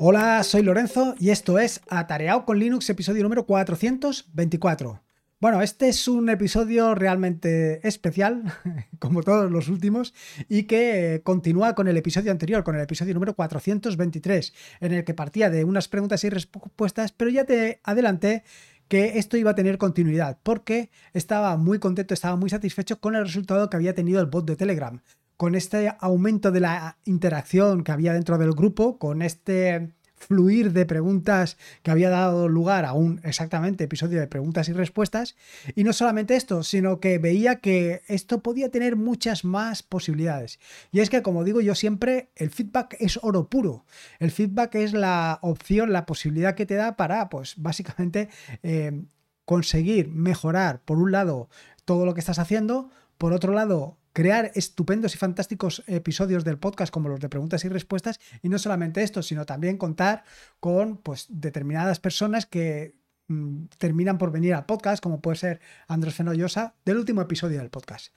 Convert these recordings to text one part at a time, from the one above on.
Hola, soy Lorenzo y esto es Atareado con Linux, episodio número 424. Bueno, este es un episodio realmente especial, como todos los últimos, y que continúa con el episodio anterior, con el episodio número 423, en el que partía de unas preguntas y respuestas, pero ya te adelanté que esto iba a tener continuidad, porque estaba muy contento, estaba muy satisfecho con el resultado que había tenido el bot de Telegram con este aumento de la interacción que había dentro del grupo, con este fluir de preguntas que había dado lugar a un exactamente episodio de preguntas y respuestas. Y no solamente esto, sino que veía que esto podía tener muchas más posibilidades. Y es que, como digo yo siempre, el feedback es oro puro. El feedback es la opción, la posibilidad que te da para, pues, básicamente eh, conseguir mejorar, por un lado, todo lo que estás haciendo, por otro lado, crear estupendos y fantásticos episodios del podcast como los de preguntas y respuestas y no solamente esto, sino también contar con pues determinadas personas que mm, terminan por venir al podcast, como puede ser Andrés Fenollosa del último episodio del podcast.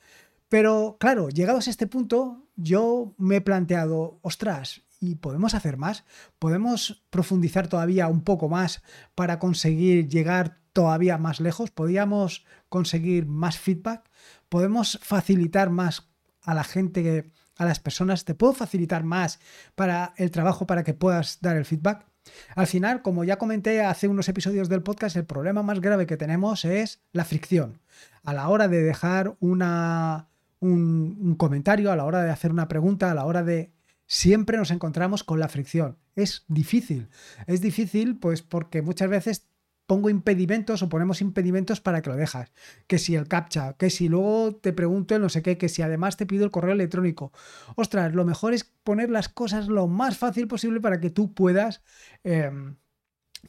Pero claro, llegados a este punto, yo me he planteado, ostras, ¿y podemos hacer más? ¿Podemos profundizar todavía un poco más para conseguir llegar todavía más lejos? ¿Podríamos conseguir más feedback? Podemos facilitar más a la gente, a las personas, te puedo facilitar más para el trabajo para que puedas dar el feedback. Al final, como ya comenté hace unos episodios del podcast, el problema más grave que tenemos es la fricción. A la hora de dejar una, un, un comentario, a la hora de hacer una pregunta, a la hora de... Siempre nos encontramos con la fricción. Es difícil. Es difícil pues porque muchas veces pongo impedimentos o ponemos impedimentos para que lo dejas. Que si el captcha, que si luego te pregunto el no sé qué, que si además te pido el correo electrónico. Ostras, lo mejor es poner las cosas lo más fácil posible para que tú puedas, em,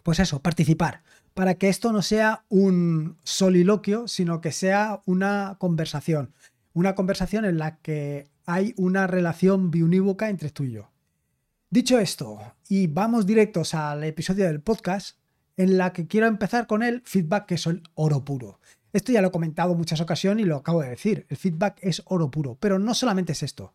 pues eso, participar. Para que esto no sea un soliloquio, sino que sea una conversación. Una conversación en la que hay una relación biunívoca entre tú y yo. Dicho esto, y vamos directos al episodio del podcast, en la que quiero empezar con el feedback, que es el oro puro. Esto ya lo he comentado en muchas ocasiones y lo acabo de decir. El feedback es oro puro, pero no solamente es esto.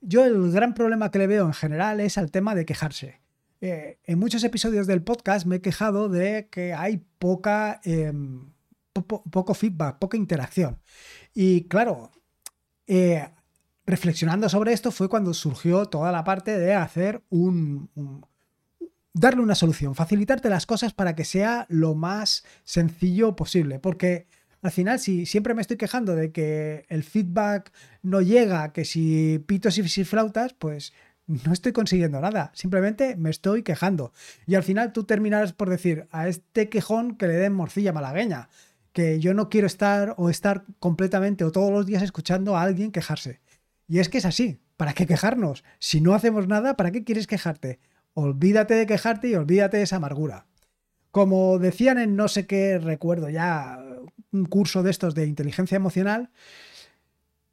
Yo el gran problema que le veo en general es al tema de quejarse. Eh, en muchos episodios del podcast me he quejado de que hay poca, em, poco feedback, poca interacción. Y claro, eh, reflexionando sobre esto fue cuando surgió toda la parte de hacer un darle una solución, facilitarte las cosas para que sea lo más sencillo posible. Porque al final, si siempre me estoy quejando de que el feedback no llega, que si pitos y si flautas, pues no estoy consiguiendo nada. Simplemente me estoy quejando. Y al final tú terminarás por decir a este quejón que le den morcilla malagueña. Que yo no quiero estar o estar completamente o todos los días escuchando a alguien quejarse. Y es que es así. ¿Para qué quejarnos? Si no hacemos nada, ¿para qué quieres quejarte? Olvídate de quejarte y olvídate de esa amargura. Como decían en no sé qué recuerdo ya, un curso de estos de inteligencia emocional,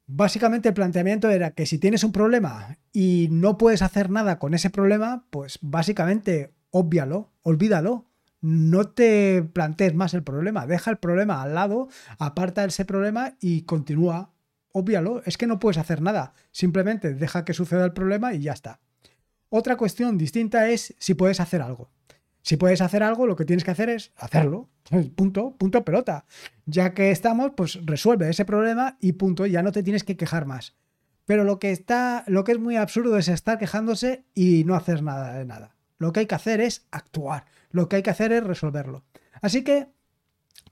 básicamente el planteamiento era que si tienes un problema y no puedes hacer nada con ese problema, pues básicamente obvialo, olvídalo. No te plantees más el problema, deja el problema al lado, aparta ese problema y continúa. Obvialo, es que no puedes hacer nada, simplemente deja que suceda el problema y ya está. Otra cuestión distinta es si puedes hacer algo. Si puedes hacer algo, lo que tienes que hacer es hacerlo. Punto, punto pelota. Ya que estamos, pues resuelve ese problema y punto, ya no te tienes que quejar más. Pero lo que está, lo que es muy absurdo es estar quejándose y no hacer nada de nada. Lo que hay que hacer es actuar. Lo que hay que hacer es resolverlo. Así que,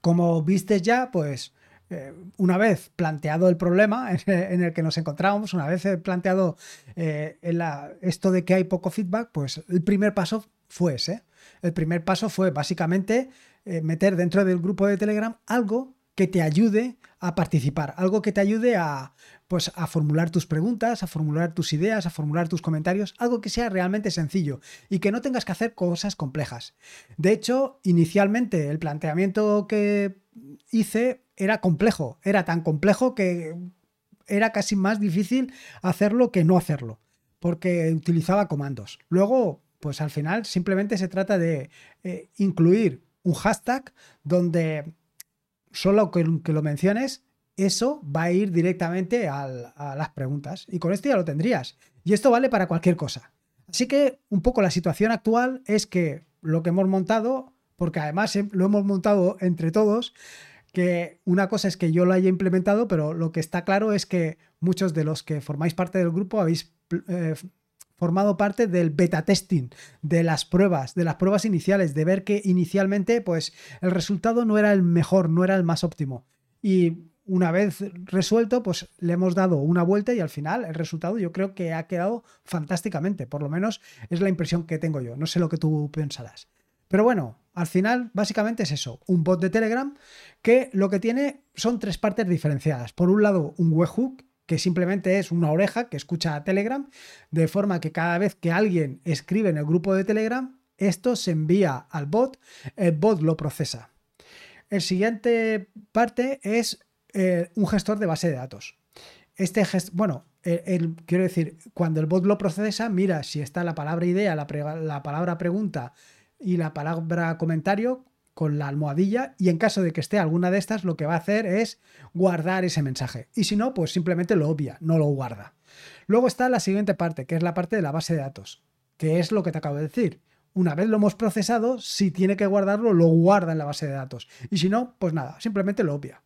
como viste ya, pues eh, una vez planteado el problema en el que nos encontramos, una vez planteado eh, esto de que hay poco feedback, pues el primer paso fue ese. El primer paso fue básicamente eh, meter dentro del grupo de Telegram algo que te ayude a participar, algo que te ayude a, pues, a formular tus preguntas, a formular tus ideas, a formular tus comentarios, algo que sea realmente sencillo y que no tengas que hacer cosas complejas. De hecho, inicialmente el planteamiento que hice era complejo, era tan complejo que era casi más difícil hacerlo que no hacerlo, porque utilizaba comandos. Luego, pues al final simplemente se trata de eh, incluir un hashtag donde solo que, lo menciones, eso va a ir directamente a las preguntas. Y con esto ya lo tendrías. Y esto vale para cualquier cosa. Así que un poco la situación actual es que lo que hemos montado, porque además lo hemos montado entre todos, que una cosa es que yo lo haya implementado, pero lo que está claro es que muchos de los que formáis parte del grupo habéis eh, formado parte del beta testing, de las pruebas, de las pruebas iniciales, de ver que inicialmente pues el resultado no era el mejor, no era el más óptimo. Y una vez resuelto, pues le hemos dado una vuelta y al final el resultado yo creo que ha quedado fantásticamente, por lo menos es la impresión que tengo yo, no sé lo que tú pensarás. Pero bueno, al final básicamente es eso, un bot de Telegram que lo que tiene son tres partes diferenciadas. Por un lado, un webhook que simplemente es una oreja que escucha a Telegram, de forma que cada vez que alguien escribe en el grupo de Telegram, esto se envía al bot, el bot lo procesa. El siguiente parte es eh, un gestor de base de datos. Este bueno, quiero decir, cuando el bot lo procesa, mira si está la palabra idea, la palabra pregunta y la palabra comentario con la almohadilla y en caso de que esté alguna de estas, lo que va a hacer es guardar ese mensaje. Y si no, pues simplemente lo obvia, no lo guarda. Luego está la siguiente parte, que es la parte de la base de datos, que es lo que te acabo de decir. Una vez lo hemos procesado, si tiene que guardarlo, lo guarda en la base de datos. Y si no, pues nada, simplemente lo obvia.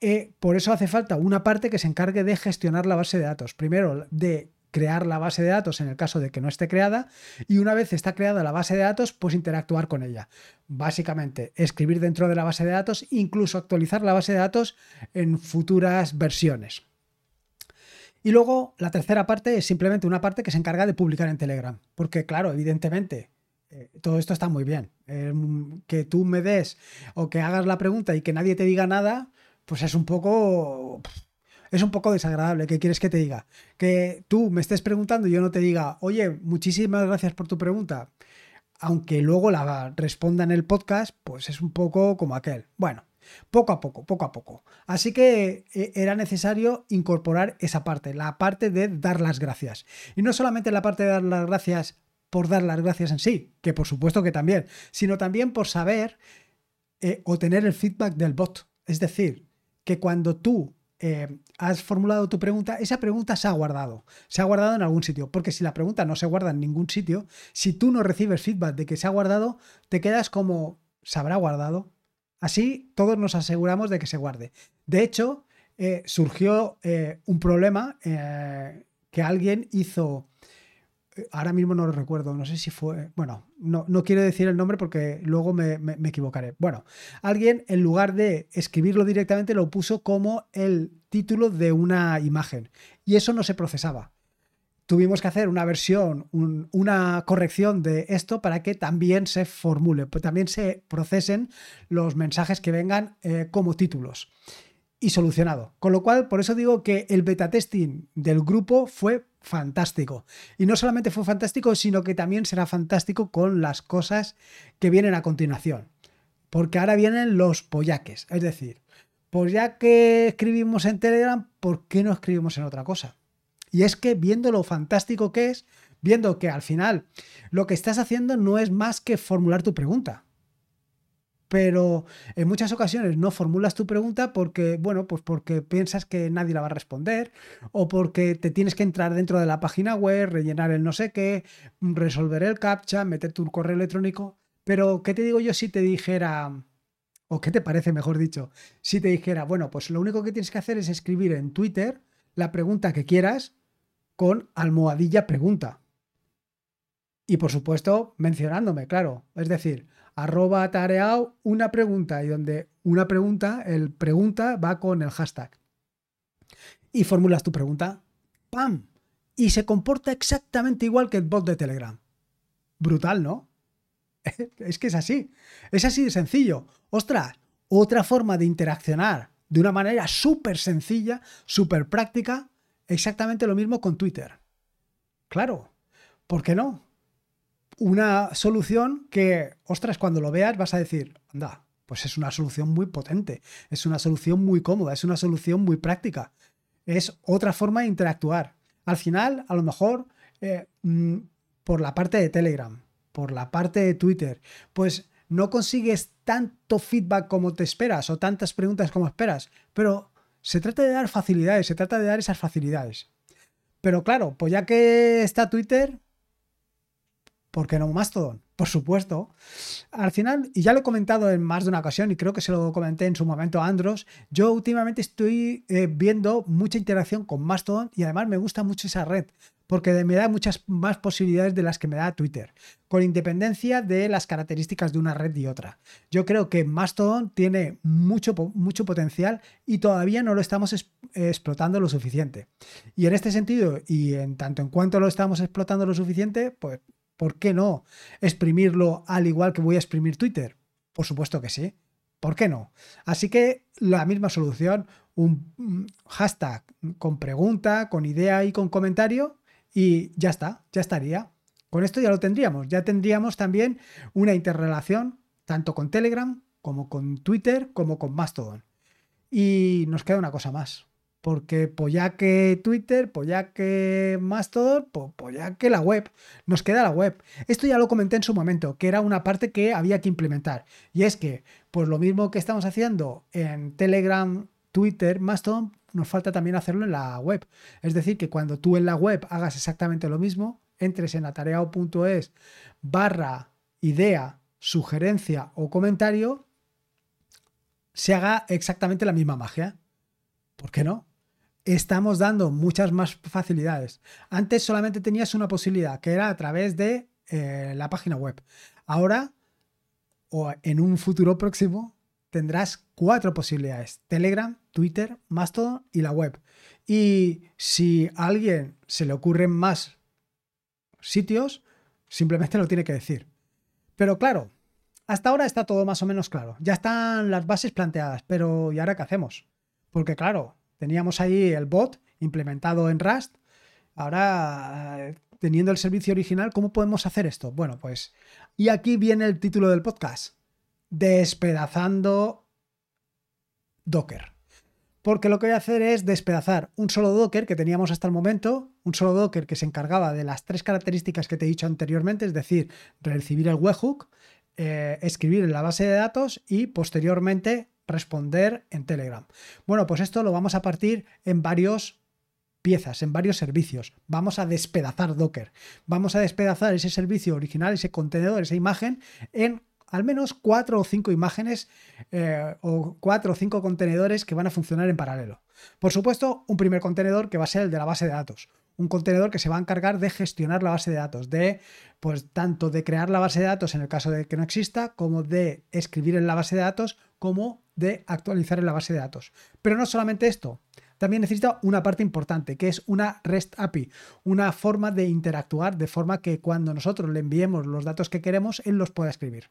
Eh, por eso hace falta una parte que se encargue de gestionar la base de datos. Primero, de crear la base de datos en el caso de que no esté creada y una vez está creada la base de datos, pues interactuar con ella. Básicamente, escribir dentro de la base de datos, incluso actualizar la base de datos en futuras versiones. Y luego la tercera parte es simplemente una parte que se encarga de publicar en Telegram. Porque claro, evidentemente, eh, todo esto está muy bien. Eh, que tú me des o que hagas la pregunta y que nadie te diga nada, pues es un poco... Es un poco desagradable. ¿Qué quieres que te diga? Que tú me estés preguntando y yo no te diga, oye, muchísimas gracias por tu pregunta. Aunque luego la responda en el podcast, pues es un poco como aquel. Bueno, poco a poco, poco a poco. Así que eh, era necesario incorporar esa parte, la parte de dar las gracias. Y no solamente la parte de dar las gracias por dar las gracias en sí, que por supuesto que también, sino también por saber eh, o tener el feedback del bot. Es decir, que cuando tú eh, has formulado tu pregunta, esa pregunta se ha guardado, se ha guardado en algún sitio, porque si la pregunta no se guarda en ningún sitio, si tú no recibes feedback de que se ha guardado, te quedas como, ¿se habrá guardado? Así todos nos aseguramos de que se guarde. De hecho, eh, surgió eh, un problema que alguien hizo ahora mismo no lo recuerdo, no sé si fue, bueno, no, no quiero decir el nombre porque luego me, equivocaré. Bueno, alguien en lugar de escribirlo directamente lo puso como el título de una imagen y eso no se procesaba. Tuvimos que hacer una versión, una corrección de esto para que también se formule, pues también se procesen los mensajes que vengan eh, como títulos y solucionado. Con lo cual, por eso digo que el beta testing del grupo fue fantástico. Y no solamente fue fantástico, sino que también será fantástico con las cosas que vienen a continuación. Porque ahora vienen los pollaques. Es decir, pues ya que escribimos en Telegram, ¿por qué no escribimos en otra cosa? Y es que viendo lo fantástico que es, viendo que al final lo que estás haciendo no es más que formular tu pregunta pero en muchas ocasiones no formulas tu pregunta porque, bueno, pues porque piensas que nadie la va a responder o porque te tienes que entrar dentro de la página web, rellenar el no sé qué, resolver el captcha, meter tu correo electrónico. Pero, ¿qué te digo yo si te dijera, o qué te parece, mejor dicho, si te dijera, bueno, pues lo único que tienes que hacer es escribir en Twitter la pregunta que quieras con almohadilla pregunta. Y por supuesto, mencionándome, claro. Es decir, arroba tareao una pregunta y donde una pregunta, el pregunta va con el hashtag. Y formulas tu pregunta, ¡pam! Y se comporta exactamente igual que el bot de Telegram. Brutal, ¿no? es que es así. Es así de sencillo. Ostras, otra forma de interaccionar de una manera súper sencilla, súper práctica, exactamente lo mismo con Twitter. Claro, ¿por qué no? Una solución que, ostras, cuando lo veas vas a decir, anda, pues es una solución muy potente, es una solución muy cómoda, es una solución muy práctica, es otra forma de interactuar. Al final, a lo mejor, eh, mm, por la parte de Telegram, por la parte de Twitter, pues no consigues tanto feedback como te esperas o tantas preguntas como esperas, pero se trata de dar facilidades, se trata de dar esas facilidades. Pero claro, pues ya que está Twitter, ¿Por qué no Mastodon? Por supuesto. Al final, y ya lo he comentado en más de una ocasión, y creo que se lo comenté en su momento a Andros, yo últimamente estoy eh, viendo mucha interacción con Mastodon y además me gusta mucho esa red porque me da muchas más posibilidades de las que me da Twitter, con independencia de las características de una red y otra. Yo creo que Mastodon tiene mucho, mucho potencial y todavía no lo estamos explotando lo suficiente. Y en este sentido, y en tanto en cuanto lo estamos explotando lo suficiente, pues, ¿por qué no exprimirlo al igual que voy a exprimir Twitter? Por supuesto que sí. ¿Por qué no? Así que la misma solución, un hashtag con pregunta, con idea y con comentario, y ya está, ya estaría. Con esto ya lo tendríamos. Ya tendríamos también una interrelación tanto con Telegram como con Twitter como con Mastodon. Y nos queda una cosa más. Porque pues ya que Twitter, pues ya que Mastodon, pues, pues ya que la web. Nos queda la web. Esto ya lo comenté en su momento, que era una parte que había que implementar. Y es que, pues lo mismo que estamos haciendo en Telegram, Twitter, Mastodon, nos falta también hacerlo en la web. Es decir, que cuando tú en la web hagas exactamente lo mismo, entres en atareado.es barra idea, sugerencia o comentario, se haga exactamente la misma magia. ¿Por qué no? Estamos dando muchas más facilidades. Antes solamente tenías una posibilidad, que era a través de eh, la página web. Ahora, o en un futuro próximo, tendrás cuatro posibilidades. Telegram, Twitter, Mastodon y la web. Y si a alguien se le ocurren más sitios, simplemente lo tiene que decir. Pero claro, hasta ahora está todo más o menos claro. Ya están las bases planteadas, pero ¿y ahora qué hacemos? Porque claro, teníamos ahí el bot implementado en Rust. Ahora, teniendo el servicio original, ¿cómo podemos hacer esto? Bueno, pues, y aquí viene el título del podcast despedazando Docker. Porque lo que voy a hacer es despedazar un solo Docker que teníamos hasta el momento, un solo Docker que se encargaba de las tres características que te he dicho anteriormente, es decir, recibir el webhook, eh, escribir en la base de datos y posteriormente responder en Telegram. Bueno, pues esto lo vamos a partir en varios piezas, en varios servicios. Vamos a despedazar Docker. Vamos a despedazar ese servicio original, ese contenedor, esa imagen en al menos cuatro o cinco imágenes eh, o cuatro o cinco contenedores que van a funcionar en paralelo. Por supuesto, un primer contenedor que va a ser el de la base de datos. Un contenedor que se va a encargar de gestionar la base de datos, de, pues, tanto de crear la base de datos en el caso de que no exista, como de escribir en la base de datos, como de actualizar en la base de datos. Pero no solamente esto, también necesita una parte importante, que es una REST API, una forma de interactuar de forma que cuando nosotros le enviemos los datos que queremos, él los pueda escribir.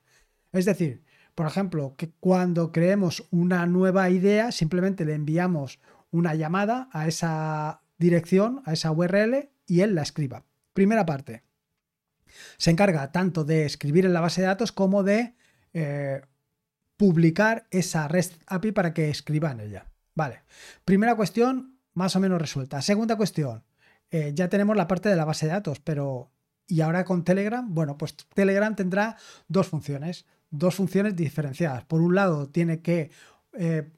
Es decir, por ejemplo, que cuando creemos una nueva idea, simplemente le enviamos una llamada a esa dirección, a esa URL, y él la escriba. Primera parte. Se encarga tanto de escribir en la base de datos como de eh, publicar esa REST API para que escriba en ella. Vale. Primera cuestión, más o menos resuelta. Segunda cuestión, eh, ya tenemos la parte de la base de datos, pero ¿y ahora con Telegram? Bueno, pues Telegram tendrá dos funciones dos funciones diferenciadas. Por un lado, tiene que eh,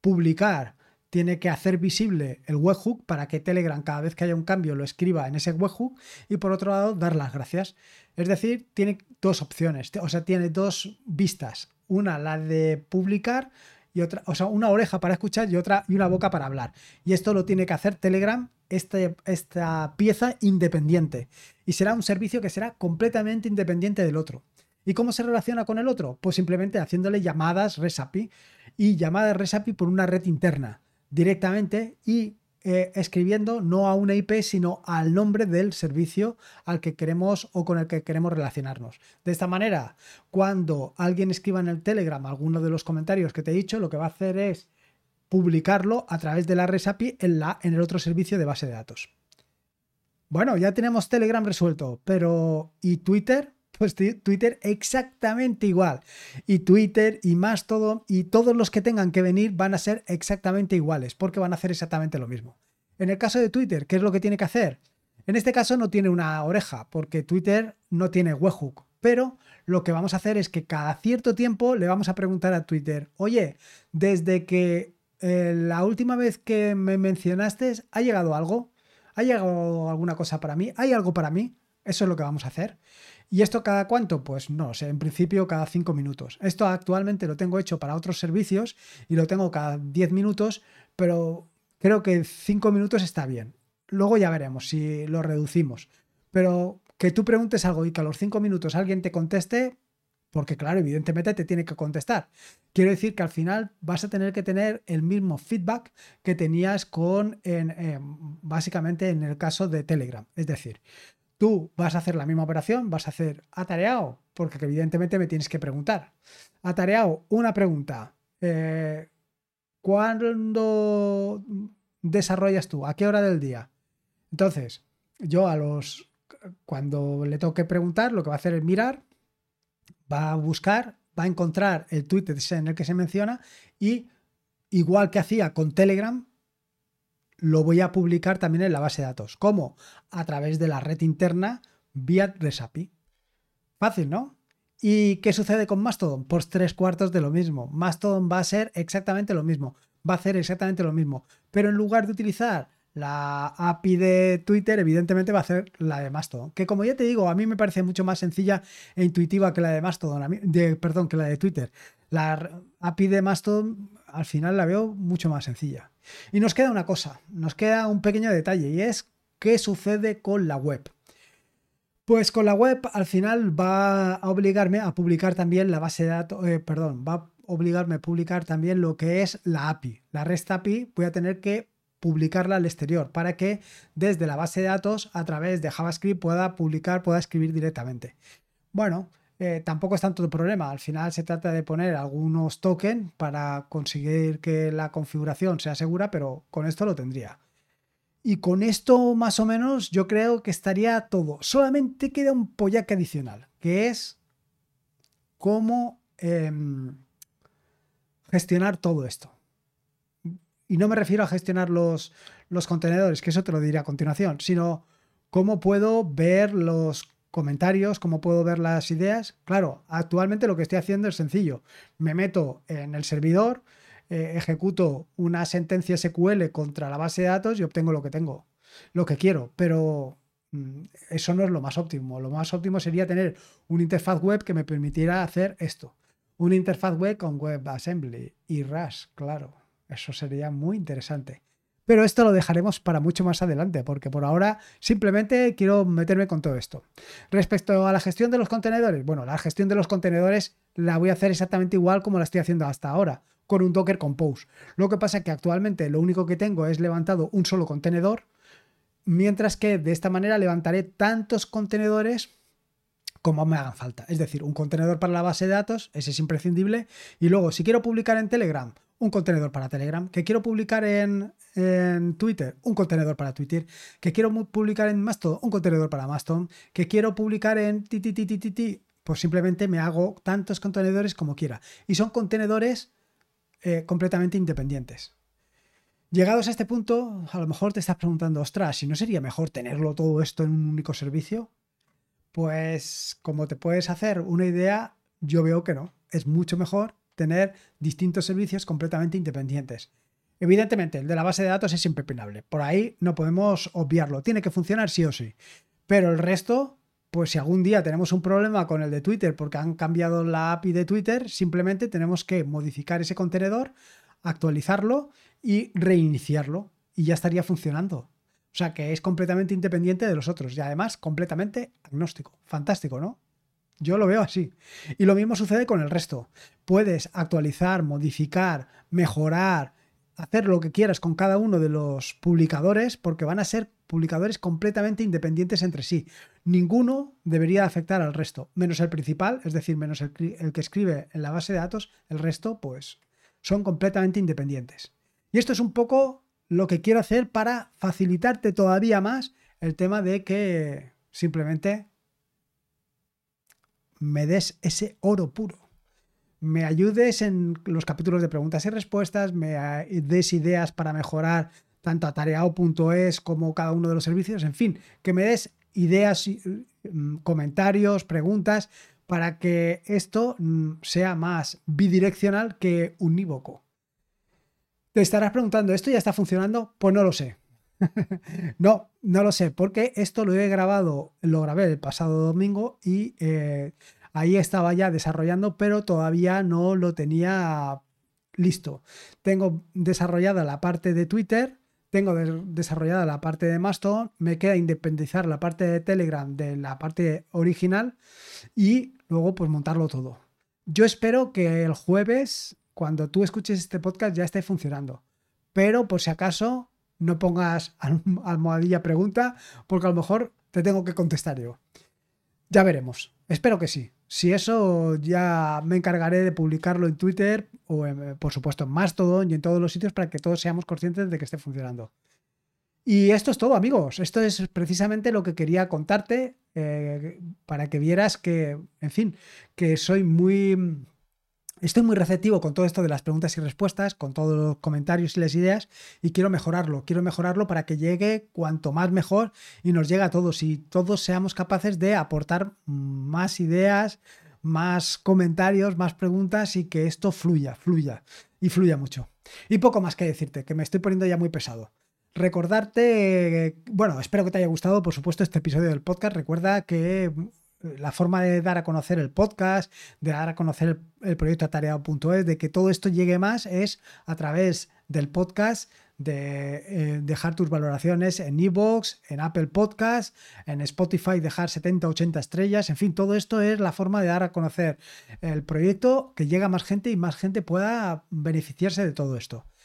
publicar, tiene que hacer visible el webhook para que Telegram cada vez que haya un cambio lo escriba en ese webhook y por otro lado, dar las gracias. Es decir, tiene dos opciones, o sea, tiene dos vistas. Una, la de publicar y otra, o sea, una oreja para escuchar y otra y una boca para hablar. Y esto lo tiene que hacer Telegram, este, esta pieza independiente. Y será un servicio que será completamente independiente del otro. ¿Y cómo se relaciona con el otro? Pues simplemente haciéndole llamadas RESAPI y llamadas RESAPI por una red interna directamente y eh, escribiendo no a una IP, sino al nombre del servicio al que queremos o con el que queremos relacionarnos. De esta manera, cuando alguien escriba en el Telegram alguno de los comentarios que te he dicho, lo que va a hacer es publicarlo a través de la RESAPI en, la, en el otro servicio de base de datos. Bueno, ya tenemos Telegram resuelto, pero ¿y Twitter? Pues Twitter exactamente igual. Y Twitter y más todo y todos los que tengan que venir van a ser exactamente iguales porque van a hacer exactamente lo mismo. En el caso de Twitter, ¿qué es lo que tiene que hacer? En este caso no tiene una oreja porque Twitter no tiene webhook, pero lo que vamos a hacer es que cada cierto tiempo le vamos a preguntar a Twitter, oye, desde que eh, la última vez que me mencionaste, ¿ha llegado algo? ¿Ha llegado alguna cosa para mí? ¿Hay algo para mí? Eso es lo que vamos a hacer. ¿Y esto cada cuánto? Pues no sé, en principio cada 5 minutos. Esto actualmente lo tengo hecho para otros servicios y lo tengo cada 10 minutos, pero creo que 5 minutos está bien. Luego ya veremos si lo reducimos. Pero que tú preguntes algo y que a los 5 minutos alguien te conteste, porque claro, evidentemente te tiene que contestar. Quiero decir que al final vas a tener que tener el mismo feedback que tenías con, en, básicamente en el caso de Telegram. Es decir, tú vas a hacer la misma operación, vas a hacer atareado, porque evidentemente me tienes que preguntar. Atareado, una pregunta. Eh, ¿Cuándo desarrollas tú? ¿A qué hora del día? Entonces, yo a los cuando le toque preguntar, lo que va a hacer es mirar va a buscar, va a encontrar el tweet en el que se menciona y igual que hacía con Telegram, lo voy a publicar también en la base de datos. ¿Cómo? A través de la red interna vía Resapi. Fácil, ¿no? ¿Y qué sucede con Mastodon? Pues tres cuartos de lo mismo. Mastodon va a ser exactamente lo mismo. Va a hacer exactamente lo mismo. Pero en lugar de utilizar la API de Twitter, evidentemente, va a ser la de Mastodon. Que como ya te digo, a mí me parece mucho más sencilla e intuitiva que la de Mastodon. de, perdón, que la de Twitter. La API de Mastodon al final la veo mucho más sencilla. Y nos queda una cosa, nos queda un pequeño detalle y es qué sucede con la web. Pues con la web al final va a obligarme a publicar también la base de datos, eh, perdón, va a obligarme a publicar también lo que es la API. La REST API voy a tener que publicarla al exterior para que desde la base de datos a través de JavaScript pueda publicar, pueda escribir directamente. Bueno, eh, tampoco es tanto el problema. Al final se trata de poner algunos tokens para conseguir que la configuración sea segura, pero con esto lo tendría. Y con esto más o menos yo creo que estaría todo. Solamente queda un pollaque adicional, que es cómo em, gestionar todo esto. Y no me refiero a gestionar los, los contenedores, que eso te lo diré a continuación, sino cómo puedo ver los comentarios, cómo puedo ver las ideas. Claro, actualmente lo que estoy haciendo es sencillo. Me meto en el servidor, eh, ejecuto una sentencia SQL contra la base de datos y obtengo lo que tengo, lo que quiero, pero mm, eso no es lo más óptimo. Lo más óptimo sería tener una interfaz web que me permitiera hacer esto. Una interfaz web con WebAssembly y RAS, claro. Eso sería muy interesante. Pero esto lo dejaremos para mucho más adelante, porque por ahora simplemente quiero meterme con todo esto. Respecto a la gestión de los contenedores, bueno, la gestión de los contenedores la voy a hacer exactamente igual como la estoy haciendo hasta ahora, con un Docker Compose. Lo que pasa es que actualmente lo único que tengo es levantado un solo contenedor, mientras que de esta manera levantaré tantos contenedores como me hagan falta. Es decir, un contenedor para la base de datos, ese es imprescindible. Y luego, si quiero publicar en Telegram, un contenedor para Telegram, que quiero publicar en, Twitter, un contenedor para Twitter, que quiero publicar en Mastodon, un contenedor para Mastodon, que quiero publicar en ti, pues simplemente me hago tantos contenedores como quiera. Y son contenedores eh, completamente independientes. Llegados a este punto, a lo mejor te estás preguntando, ostras, si no sería mejor tenerlo todo esto en un único servicio. Pues como te puedes hacer una idea, yo veo que no. Es mucho mejor tener distintos servicios completamente independientes. Evidentemente, el de la base de datos es impepinable. Por ahí no podemos obviarlo. Tiene que funcionar sí o sí. Pero el resto, pues si algún día tenemos un problema con el de Twitter porque han cambiado la API de Twitter, simplemente tenemos que modificar ese contenedor, actualizarlo y reiniciarlo. Y ya estaría funcionando. O sea que es completamente independiente de los otros y además completamente agnóstico. Fantástico, ¿no? Yo lo veo así. Y lo mismo sucede con el resto. Puedes actualizar, modificar, mejorar, hacer lo que quieras con cada uno de los publicadores porque van a ser publicadores completamente independientes entre sí. Ninguno debería afectar al resto, menos el principal, es decir, menos el, que escribe en la base de datos, el resto pues son completamente independientes. Y esto es un poco lo que quiero hacer para facilitarte todavía más el tema de que simplemente me des ese oro puro. Me ayudes en los capítulos de preguntas y respuestas, me des ideas para mejorar tanto atareado.es como cada uno de los servicios, en fin, que me des ideas, mm, comentarios, preguntas, para que esto mm, sea más bidireccional que unívoco. Te estarás preguntando, ¿esto ya está funcionando? Pues no lo sé. no, no lo sé, porque esto lo he grabado, lo grabé el pasado domingo y eh, ahí estaba ya desarrollando, pero todavía no lo tenía listo. Tengo desarrollada la parte de Twitter, tengo desarrollada la parte de Mastodon, me queda independizar la parte de Telegram de la parte original y luego pues montarlo todo. Yo espero que el jueves, cuando tú escuches este podcast, ya esté funcionando. Pero por si acaso, no pongas almohadilla pregunta, porque a lo mejor te tengo que contestar yo. Ya veremos. Espero que sí. Si eso, ya me encargaré de publicarlo en Twitter o, por supuesto, en Mastodon y en todos los sitios para que todos seamos conscientes de que esté funcionando. Y esto es todo, amigos. Esto es precisamente lo que quería contarte eh, para que vieras que, en fin, que soy muy... Estoy muy receptivo con todo esto de las preguntas y respuestas, con todos los comentarios y las ideas, y quiero mejorarlo. Quiero mejorarlo para que llegue cuanto más mejor y nos llegue a todos y todos seamos capaces de aportar más ideas, más comentarios, más preguntas y que esto fluya, fluya y fluya mucho. Y poco más que decirte, que me estoy poniendo ya muy pesado. Recordarte, bueno, espero que te haya gustado, por supuesto, este episodio del podcast. Recuerda que la forma de dar a conocer el podcast, de dar a conocer el, proyecto atareado.es, de que todo esto llegue más, es a través del podcast, de eh, dejar tus valoraciones en Evox, en Apple Podcast, en Spotify, dejar 70, 80 estrellas, en fin, todo esto es la forma de dar a conocer el proyecto, que llega más gente y más gente pueda beneficiarse de todo esto.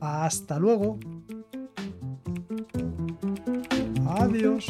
Hasta luego. Adiós.